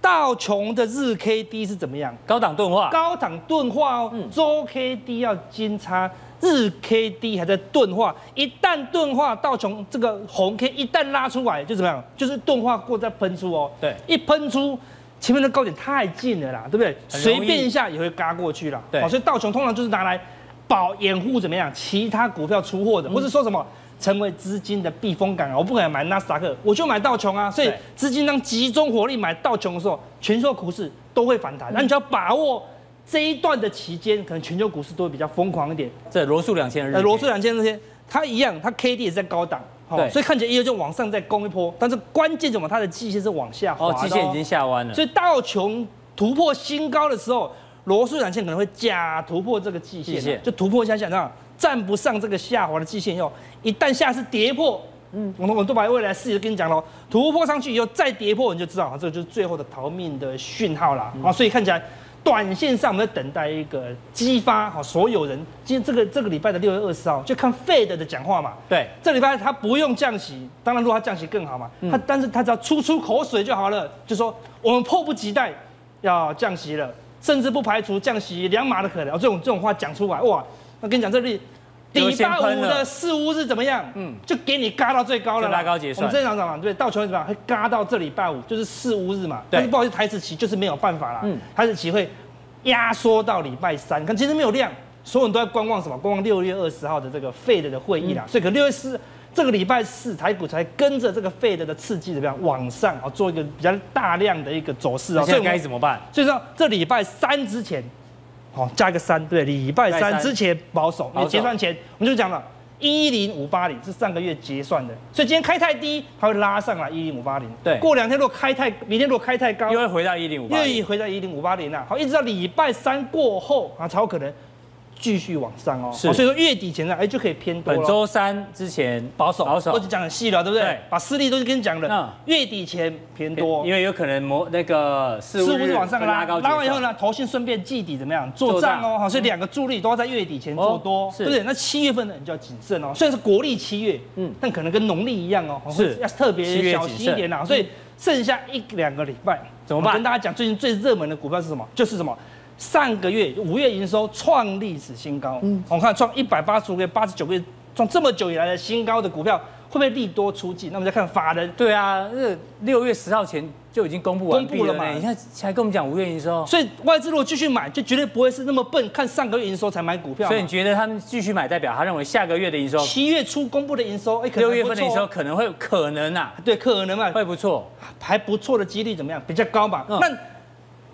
道琼的日 K D 是怎么样？高档钝化，高档钝化哦。周 K D 要金叉。日 K D 还在钝化，一旦钝化，道琼这个红 K 一旦拉出来就怎么样？就是钝化过再喷出哦。对，一喷出，前面的高点太近了啦，对不对？随便一下也会嘎过去了。对，所以道琼通常就是拿来保掩护怎么样？其他股票出货的，或是说什么成为资金的避风港啊？我不可能买纳斯达克，我就买道琼啊。所以资金当集中火力买道琼的时候，全球股市都会反弹。那你就要把握。这一段的期间，可能全球股市都会比较疯狂一点。这罗素两千日，罗素两千日线，它一样，它 K D 也是在高档，好，所以看起来一个就往上再攻一波。但是关键怎么？它的季线是往下滑，哦，季线已经下弯了。所以道琼突破新高的时候，罗素两千可能会假突破这个季线，就突破一下下，那站不上这个下滑的季线以后，一旦下次跌破，嗯，我们我都把未来视野跟你讲了，突破上去以后再跌破，你就知道啊，这个就是最后的逃命的讯号了啊，嗯，所以看起来。短线上，我们在等待一个激发好所有人。今天这个这个礼拜的六月二十号，就看 Fed 的讲话嘛。对，这礼拜他不用降息，当然如果他降息更好嘛。他但是他只要出出口水就好了，就说我们迫不及待要降息了，甚至不排除降息两码的可能。这种这种话讲出来，哇，我跟你讲这里。礼拜五的四五是怎么样？嗯，就给你嘎到最高了。拉高结算。我们正常讲嘛，对，道琼怎么样？会嘎到这礼拜五，就是四五日嘛。对。但是不好意思，台子期就是没有办法啦。嗯。台子期会压缩到礼拜三，看其实没有量，所有人都在观望什么？观望六月二十号的这个 Fed 的会议啦。所以可六月四这个礼拜四，台股才跟着这个 Fed 的刺激怎么样往上啊，做一个比较大量的一个走势啊。所以该怎么办？所以说这礼拜三之前。好，加一个三，对，礼拜三之前保守，因为结算前我们就讲了，一零五八零是上个月结算的，所以今天开太低，它会拉上来一零五八零。对，过两天如果开太，明天如果开太高，又会回到一零五八零，又回到一零五八零了。好，一直到礼拜三过后啊，才有可能。继续往上哦，是，所以说月底前呢，哎，就可以偏多。本周三之前保守，保守，我只讲很细了，对不对？对，把实力都是跟你讲了。嗯，月底前偏多，因为有可能模那个四五日往上拉，拉完以后呢，投信顺便季底怎么样做账哦，好，所以两个助力都要在月底前做多，对不对？那七月份呢，你就要谨慎哦。虽然是国历七月，嗯，但可能跟农历一样哦，是要特别小心一点呐。所以剩下一两个礼拜怎么办？跟大家讲，最近最热门的股票是什么？就是什么？上个月五月营收创历史新高，嗯，我们看创一百八十五个月、八十九个月，创这么久以来的新高的股票，会不会利多出尽？那我们再看法人，对啊，那六月十号前就已经公布完公布了嘛？你看才跟我们讲五月营收，所以外资如果继续买，就绝对不会是那么笨，看上个月营收才买股票。所以你觉得他们继续买，代表他认为下个月的营收，七月初公布的营收，哎，六月份的营收可能会可能啊，对，可能嘛，会不错，还不错的几率怎么样？比较高嘛？嗯、那。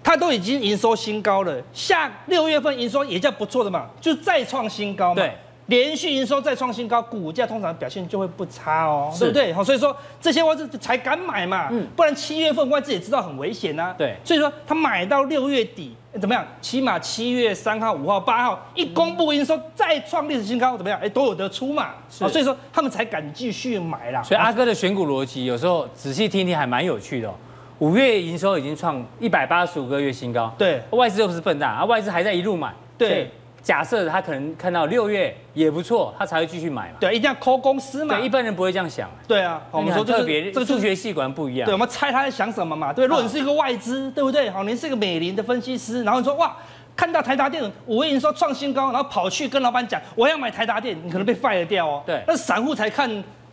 它都已经营收新高了，下六月份营收也叫不错的嘛，就再创新高嘛。对，连续营收再创新高，股价通常表现就会不差哦，对不对？好，所以说这些外资才敢买嘛，嗯，不然七月份外资也知道很危险呐。对，所以说他买到六月底怎么样？起码七月三号、五号、八号一公布营收再创历史新高，怎么样？哎，都有得出嘛。是，所以说他们才敢继续买啦。所以阿哥的选股逻辑有时候仔细听听还蛮有趣的哦。五月营收已经创一百八十五个月新高，对，外资又不是笨蛋啊，外资还在一路买，对，假设他可能看到六月也不错，他才会继续买嘛，对，一定要 call 公司嘛，对，一般人不会这样想，对啊，我们说特别这个数学系管不一样，对，我们猜他在想什么嘛，对，如果你是一个外资，对不对？好，你是一个美林的分析师，然后你说哇，看到台达电五月营收创新高，然后跑去跟老板讲我要买台达电，你可能被 fire 掉哦，对，那散户才看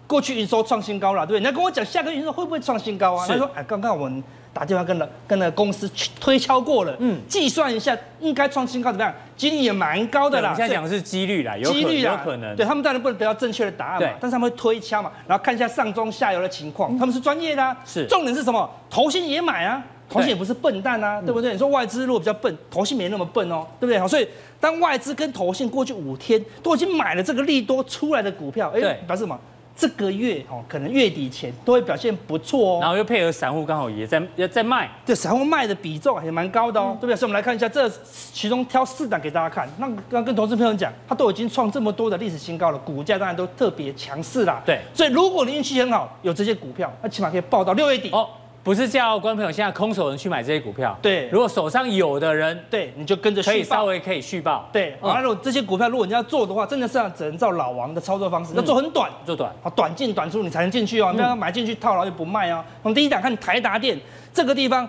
过去营收创新高了，对不对？你要跟我讲下个月营收会不会创新高啊？他说哎，刚刚我们。打电话跟了跟了公司推敲过了，嗯，计算一下应该创新高怎么样？几率也蛮高的啦。你现在讲的是几率啦，几率啦，有可能。对，他们当然不能得到正确的答案嘛，但是他们会推敲嘛，然后看一下上中下游的情况，他们是专业的啊。是，重点是什么？投信也买啊，投信也不是笨蛋啊，对不对？你说外资如果比较笨，投信没那么笨哦，对不对？好，所以当外资跟投信过去五天都已经买了这个利多出来的股票，哎，表示什么？这个月哦，可能月底前都会表现不错哦。然后又配合散户刚好也在也在卖，对散户卖的比重也蛮高的哦，嗯、对不对？所以我们来看一下，这其中挑四档给大家看。那刚跟投资朋友讲，它都已经创这么多的历史新高了，股价当然都特别强势啦。对，所以如果你运气很好，有这些股票，那起码可以报到六月底哦。不是叫观众朋友现在空手人去买这些股票，对。如果手上有的人，对，你就跟着可以稍微可以续报，对。然后如果这些股票如果你要做的话，真的是要只能照老王的操作方式，要做很短，做短，好，短进短出你才能进去哦，不要买进去套牢又不卖哦。我们第一档看台达电这个地方，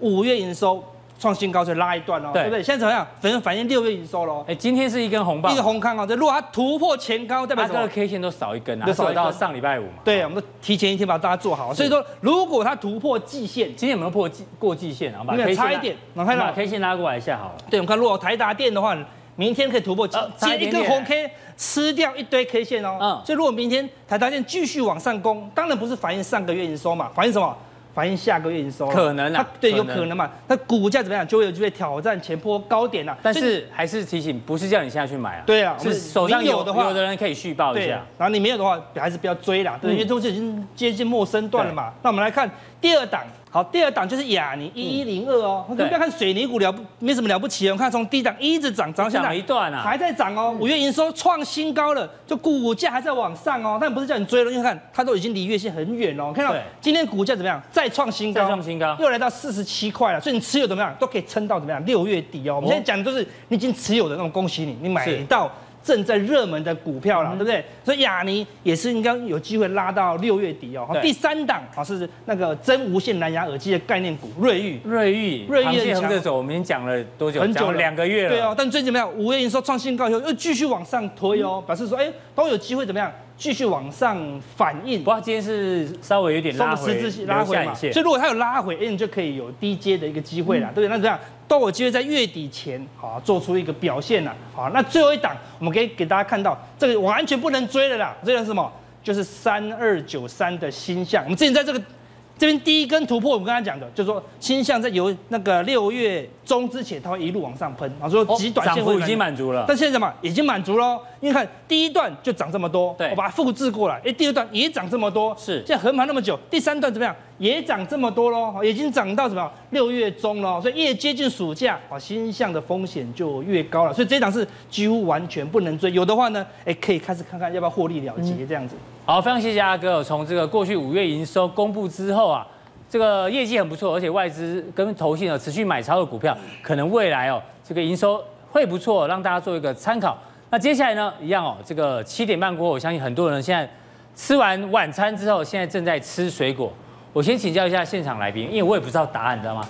五月营收。创新高，所以拉一段哦，对不对？现在怎么样？反正反映六月营收喽。哎，今天是一根红棒，一个红康哦。这如果它突破前高，代表什么？这个 K 线都少一根啊，就少到上礼拜五嘛。对，我们都提前一天把大家做好。所以说，如果它突破季线，今天有没有破季过季线啊？没有，差一点。我看把 K 线拉过来一下好了。对，我们看，如果台达电的话，明天可以突破，接一根红 K 吃掉一堆 K 线哦。嗯。所以如果明天台达电继续往上攻，当然不是反映上个月营收嘛，反映什么？反映下个月营收，可能啊，对，有可能嘛。那股价怎么样，就会有机会挑战前坡高点啊。但是还是提醒，不是叫你现在去买啊。对啊，是手上有的话，有的人可以续报一下。然后你没有的话，还是不要追啦。对，因为都是已经接近陌生段了嘛。那我们来看第二档。好，第二档就是亚尼一一零二哦。我们不要看水泥股了不，没什么了不起哦。我们看从低档一直涨，涨现在一段啊，还在涨哦。五月营收创新高了，就股价还在往上哦。但不是叫你追了，因为看它都已经离月线很远哦。看到今天股价怎么样？再创新高，再创新高，又来到四十七块了。所以你持有怎么样，都可以撑到怎么样？六月底哦。我们现在讲的都是你已经持有的那种，恭喜你，你买到。正在热门的股票了，对不对？所以亚尼也是应该有机会拉到六月底哦。第三档啊是那个真无线蓝牙耳机的概念股瑞昱。瑞昱，瑞昱横着走，我们已经讲了多久？很久，两个月了。对哦，但最近怎么样？五月营收创新高以后，又继续往上推哦，表示说，哎，都有机会怎么样？继续往上反应。不过今天是稍微有点拉回，拉回嘛。所以如果它有拉回，哎，你就可以有低阶的一个机会了，对不对？那这样。都有机会在月底前，好做出一个表现了，好，那最后一档，我们可以给大家看到，这个完全不能追的啦，这个是什么？就是三二九三的新象，我们之前在这个。这边第一根突破，我们刚才讲的，就是说，新象在由那个六月中之前，它会一路往上喷，然后说极短线会已经满足了。但现在什么？已经满足了，因为看第一段就涨这么多，对，我把它复制过来，哎，第二段也涨这么多，是，现在横盘那么久，第三段怎么样？也涨这么多喽，已经涨到什么？六月中了，所以越接近暑假，啊，新象的风险就越高了，所以这一档是几乎完全不能追，有的话呢，哎，可以开始看看要不要获利了结这样子。好，非常谢谢阿哥。从这个过去五月营收公布之后啊，这个业绩很不错，而且外资跟投信呢持续买超的股票，可能未来哦这个营收会不错，让大家做一个参考。那接下来呢，一样哦，这个七点半过后，我相信很多人现在吃完晚餐之后，现在正在吃水果。我先请教一下现场来宾，因为我也不知道答案，你知道吗？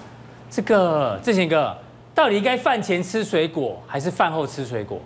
这个志贤哥，到底应该饭前吃水果还是饭后吃水果？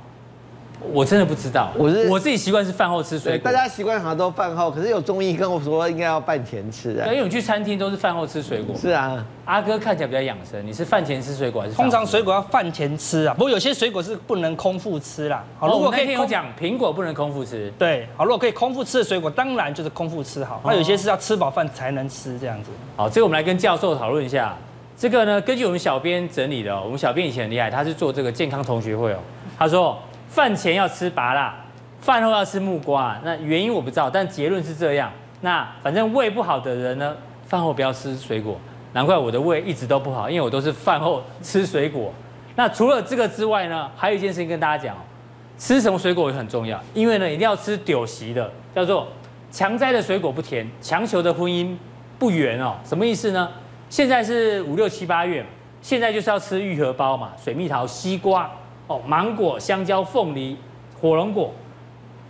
我真的不知道，我是我自己习惯是饭后吃水果。大家习惯好像都饭后，可是有中医跟我说应该要饭前吃啊。因为你去餐厅都是饭后吃水果。是啊，阿哥看起来比较养生，你是饭前吃水果还是？通常水果要饭前吃啊，不过有些水果是不能空腹吃啦。好，如果可以听我讲，苹果不能空腹吃。对，好，如果可以空腹吃的水果，当然就是空腹吃好。那有些是要吃饱饭才能吃这样子。好，这个我们来跟教授讨论一下。这个呢，根据我们小编整理的，我们小编以前很厉害，他是做这个健康同学会哦。他说。饭前要吃芭乐，饭后要吃木瓜。那原因我不知道，但结论是这样。那反正胃不好的人呢，饭后不要吃水果。难怪我的胃一直都不好，因为我都是饭后吃水果。那除了这个之外呢，还有一件事情跟大家讲，吃什么水果也很重要。因为呢，一定要吃丢席的，叫做强摘的水果不甜，强求的婚姻不圆哦。什么意思呢？现在是五六七八月，现在就是要吃玉荷包嘛，水蜜桃、西瓜。哦，芒果、香蕉、凤梨、火龙果，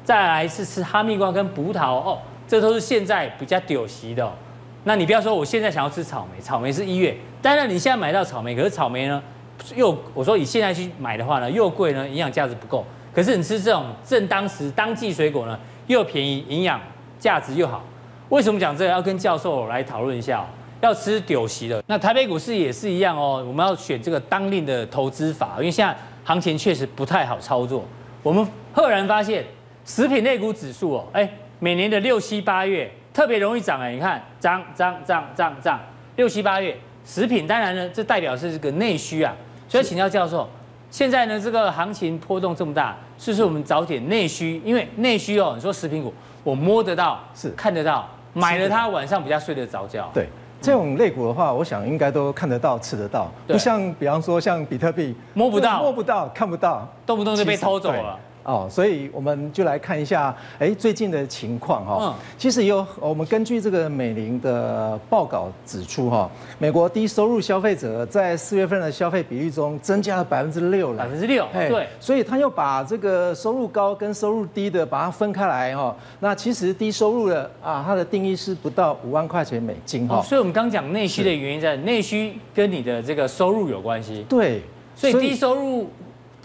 再来是吃哈密瓜跟葡萄哦，这都是现在比较丢席的。那你不要说我现在想要吃草莓，草莓是一月，当然你现在买到草莓，可是草莓呢又我说你现在去买的话呢又贵呢，营养价值不够。可是你吃这种正当时当季水果呢又便宜，营养价值又好。为什么讲这个？要跟教授来讨论一下哦。要吃丢席的，那台北股市也是一样哦。我们要选这个当令的投资法，因为现在。行情确实不太好操作，我们赫然发现食品类股指数哦，哎，每年的六七八月特别容易涨哎，你看涨涨涨涨涨，六七八月食品当然呢，这代表是这个内需啊，所以请教教授，现在呢这个行情波动这么大，是不是我们找点内需？因为内需哦，你说食品股我摸得到，是。看得到，买了它晚上比较睡得着觉，对。这种类股的话，我想应该都看得到、吃得到，不像比方说像比特币，摸不到、摸不到、看不到，动不动就被偷走了。哦，所以我们就来看一下，哎，最近的情况哈。嗯。其实有我们根据这个美林的报告指出哈，美国低收入消费者在四月份的消费比率中增加了百分之六了。百分之六。对。所以他又把这个收入高跟收入低的把它分开来哈。那其实低收入的啊，它的定义是不到五万块钱美金哈。所以我们刚讲内需的原因在内需跟你的这个收入有关系。对。所以低收入。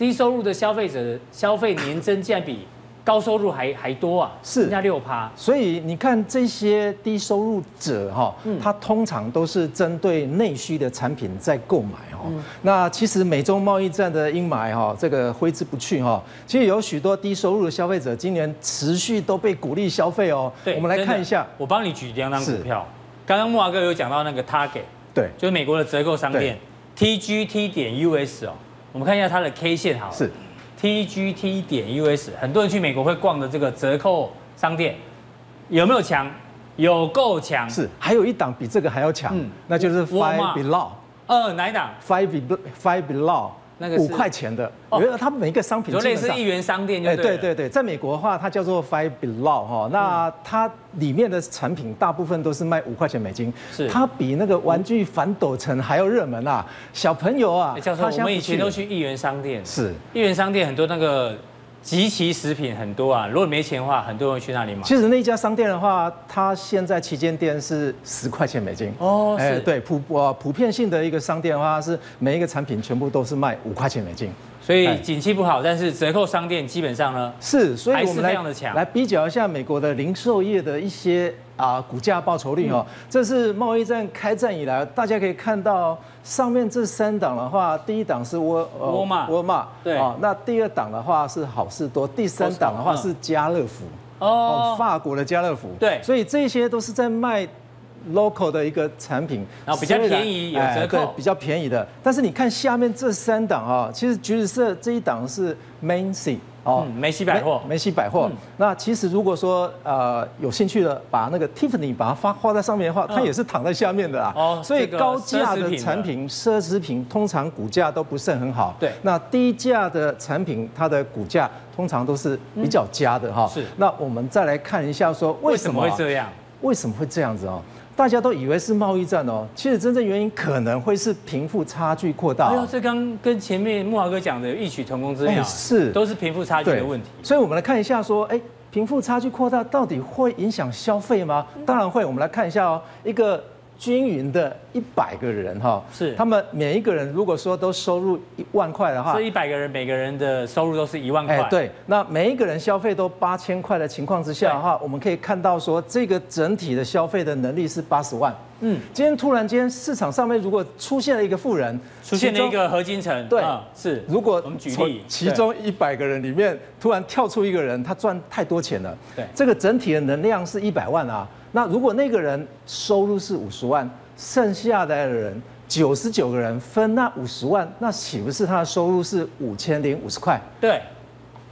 低收入的消费者的消费年增竟然比高收入还还多啊，是人家六趴。所以你看这些低收入者哈，他通常都是针对内需的产品在购买哦。那其实美中贸易战的阴霾哈，这个挥之不去哈。其实有许多低收入的消费者今年持续都被鼓励消费哦。对，我们来看一下，我帮你举两张股票。刚刚木华哥有讲到那个 Target，对，就是美国的折扣商店，TGT 点 US 哦。我们看一下它的 K 线，好，是。TGT 点 US，很多人去美国会逛的这个折扣商店，有没有强？有够强，是，还有一档比这个还要强，嗯，那就是 Five Below，呃，哪一档？Five Five Below。那个五块钱的，我觉得它每一个商品，类似一元商店，对对对对，在美国的话，它叫做 Five Below 哈，那它里面的产品大部分都是卖五块钱美金，是。它比那个玩具反斗城还要热门啊，小朋友啊，教授，我们以前都去一元商店，是。一元商店很多那个。即期食品很多啊，如果没钱的话，很多人会去那里买。其实那家商店的话，它现在旗舰店是十块钱美金。哦，是。对，普呃普遍性的一个商店的话，是每一个产品全部都是卖五块钱美金。所以景气不好，但是折扣商店基本上呢是，所以我们来来比较一下美国的零售业的一些啊股价报酬率哦。这是贸易战开战以来，大家可以看到上面这三档的话，第一档是沃沃尔玛，沃尔玛。对。啊，那第二档的话是好事多，第三档的话是家乐福。哦，法国的家乐福。对，所以这些都是在卖。Local 的一个产品，然后比较便宜，有折扣，对，比较便宜的。但是你看下面这三档啊，其实橘子色这一档是 Macy 哦，梅西百货，梅西百货。那其实如果说呃有兴趣的，把那个 Tiffany 把它发画在上面的话，它也是躺在下面的啊。哦，所以高价的产品、奢侈品通常股价都不是很好。对，那低价的产品，它的股价通常都是比较佳的哈。是。那我们再来看一下，说为什么会这样？为什么会这样子哦？大家都以为是贸易战哦，其实真正原因可能会是贫富差距扩大。哎呦，这刚跟前面木华哥讲的有异曲同工之妙，是都是贫富差距的问题。所以我们来看一下，说，哎，贫富差距扩大到底会影响消费吗？当然会。我们来看一下哦，一个均匀的一百个人哈，是他们每一个人如果说都收入一万块的话，这一百个人每个人的收入都是一万块。对，那每一个人消费都八千块的情况之下的话，我们可以看到说这个整体的消费的能力是八十万。嗯，今天突然间市场上面如果出现了一个富人，出现了一个何金城，对，是。如果我们举例，其中一百个人里面突然跳出一个人，他赚太多钱了，对，这个整体的能量是一百万啊。那如果那个人收入是五十万，剩下的人九十九个人分那五十万，那岂不是他的收入是五千零五十块？对，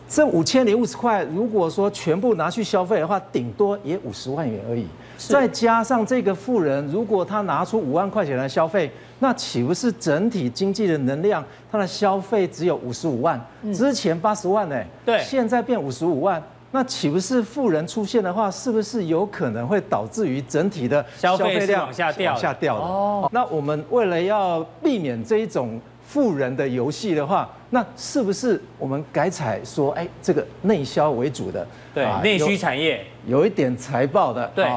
这五千零五十块，如果说全部拿去消费的话，顶多也五十万元而已。再加上这个富人，如果他拿出五万块钱来消费，那岂不是整体经济的能量，他的消费只有五十五万？之前八十万呢？对，现在变五十五万。那岂不是富人出现的话，是不是有可能会导致于整体的消费量往下掉？往下掉的哦。那我们为了要避免这一种富人的游戏的话，那是不是我们改采说，哎，这个内销为主的，对，内需产业有一点财报的，对，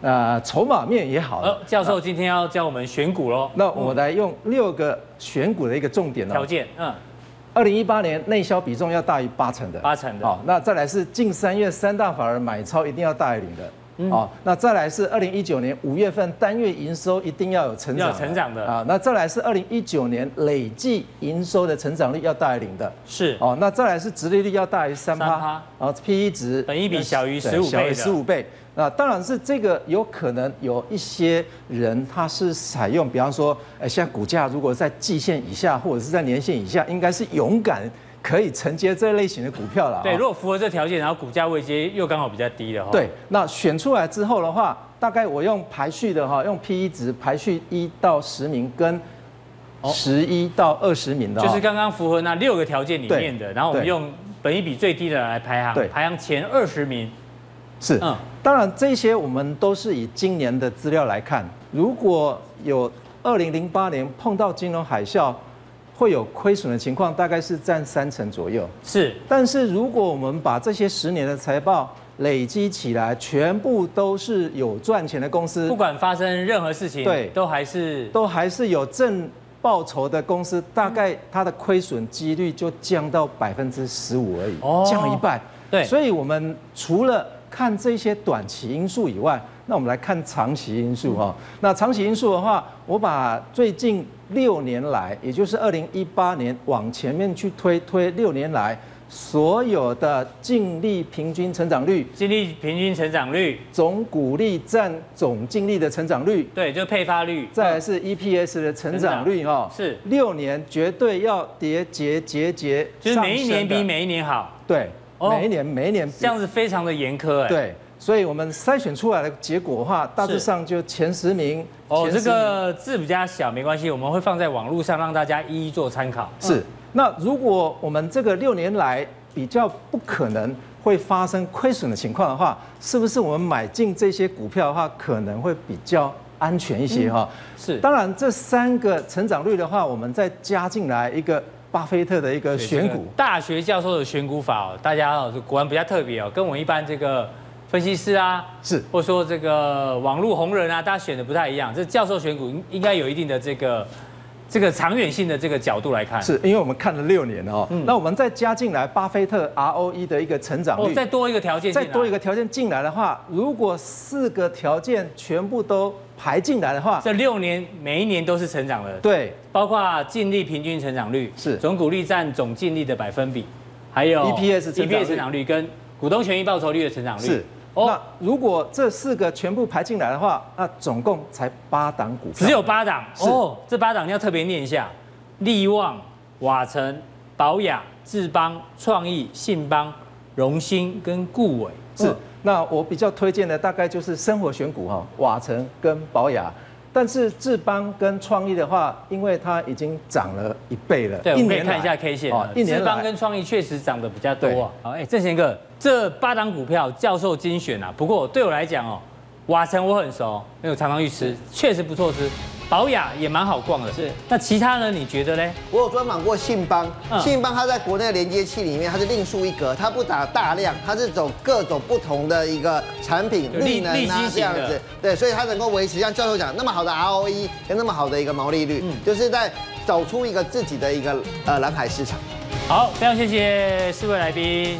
呃，筹码面也好。呃，教授今天要教我们选股喽。那我来用六个选股的一个重点条件，嗯。二零一八年内销比重要大于八成的，八成的。好，那再来是近三月三大法人买超一定要大于零的，哦，那再来是二零一九年五月份单月营收一定要有成长，要成长的啊。那再来是二零一九年累计营收的成长率要大于零的，是。哦，那再来是殖利率要大于三趴，然后 P E 值本益比小于十五倍，十五倍。那当然是这个有可能有一些人他是采用，比方说，哎，现在股价如果在季线以下或者是在年线以下，应该是勇敢可以承接这类型的股票了。对，如果符合这条件，然后股价位阶又刚好比较低的话，对，那选出来之后的话，大概我用排序的哈，用 P E 值排序一到十名跟十一到二十名的，就是刚刚符合那六个条件里面的，然后我们用本益比最低的来排行，排行前二十名。是，嗯，当然这些我们都是以今年的资料来看。如果有二零零八年碰到金融海啸，会有亏损的情况，大概是占三成左右。是，但是如果我们把这些十年的财报累积起来，全部都是有赚钱的公司，不管发生任何事情，对，都还是都还是有正报酬的公司，大概它的亏损几率就降到百分之十五而已，哦，降一半。对，所以我们除了看这些短期因素以外，那我们来看长期因素哈。那长期因素的话，我把最近六年来，也就是二零一八年往前面去推，推六年来所有的净利平均成长率，净利平均成长率，总股利占总净利的成长率，对，就配发率，再来是 EPS 的成长率哈，是。六年绝对要叠节节节，就是每一年比每一年好，对。每一年，每一年这样子非常的严苛哎。对，所以我们筛选出来的结果的话，大致上就前十名。哦，这个字比较小，没关系，我们会放在网络上让大家一一做参考。是。那如果我们这个六年来比较不可能会发生亏损的情况的话，是不是我们买进这些股票的话，可能会比较安全一些哈？是。当然，这三个成长率的话，我们再加进来一个。巴菲特的一个选股，大学教授的选股法哦，大家哦，果然比较特别哦，跟我们一般这个分析师啊，是。或者说这个网络红人啊，大家选的不太一样。这教授选股应应该有一定的这个这个长远性的这个角度来看，是因为我们看了六年哦，嗯、那我们再加进来巴菲特 ROE 的一个成长率，哦、再多一个条件，再多一个条件进来的话，如果四个条件全部都排进来的话，这六年每一年都是成长的，对，包括净利平均成长率是。总股利占总净利的百分比，还有 EPS EPS 成长率。跟股东权益报酬率的成长率。是。哦，那如果这四个全部排进来的话，那总共才八档股票，只有八档。哦。这八档你要特别念一下：力旺、瓦城、保雅、智邦、创意、信邦、荣兴跟固伟。是。那我比较推荐的大概就是生活选股哈，瓦城跟宝雅，但是智邦跟创意的话，因为它已经涨了一倍了。对，我们可以看一下 K 线啊，智邦跟创意确实涨得比较多啊。好，哎，正贤哥，这八档股票教授精选啊，不过对我来讲哦，瓦城我很熟，因为我常常去吃，确实不错吃。宝雅也蛮好逛的。是，那其他呢？你觉得呢？我有专访过信邦，信邦它在国内的连接器里面，它是另树一格，它不打大量，它是走各种不同的一个产品，绿能啊这样子。对，所以它能够维持像教授讲那么好的 ROE 跟那么好的一个毛利率，嗯、就是在走出一个自己的一个呃蓝海市场。好，非常谢谢四位来宾。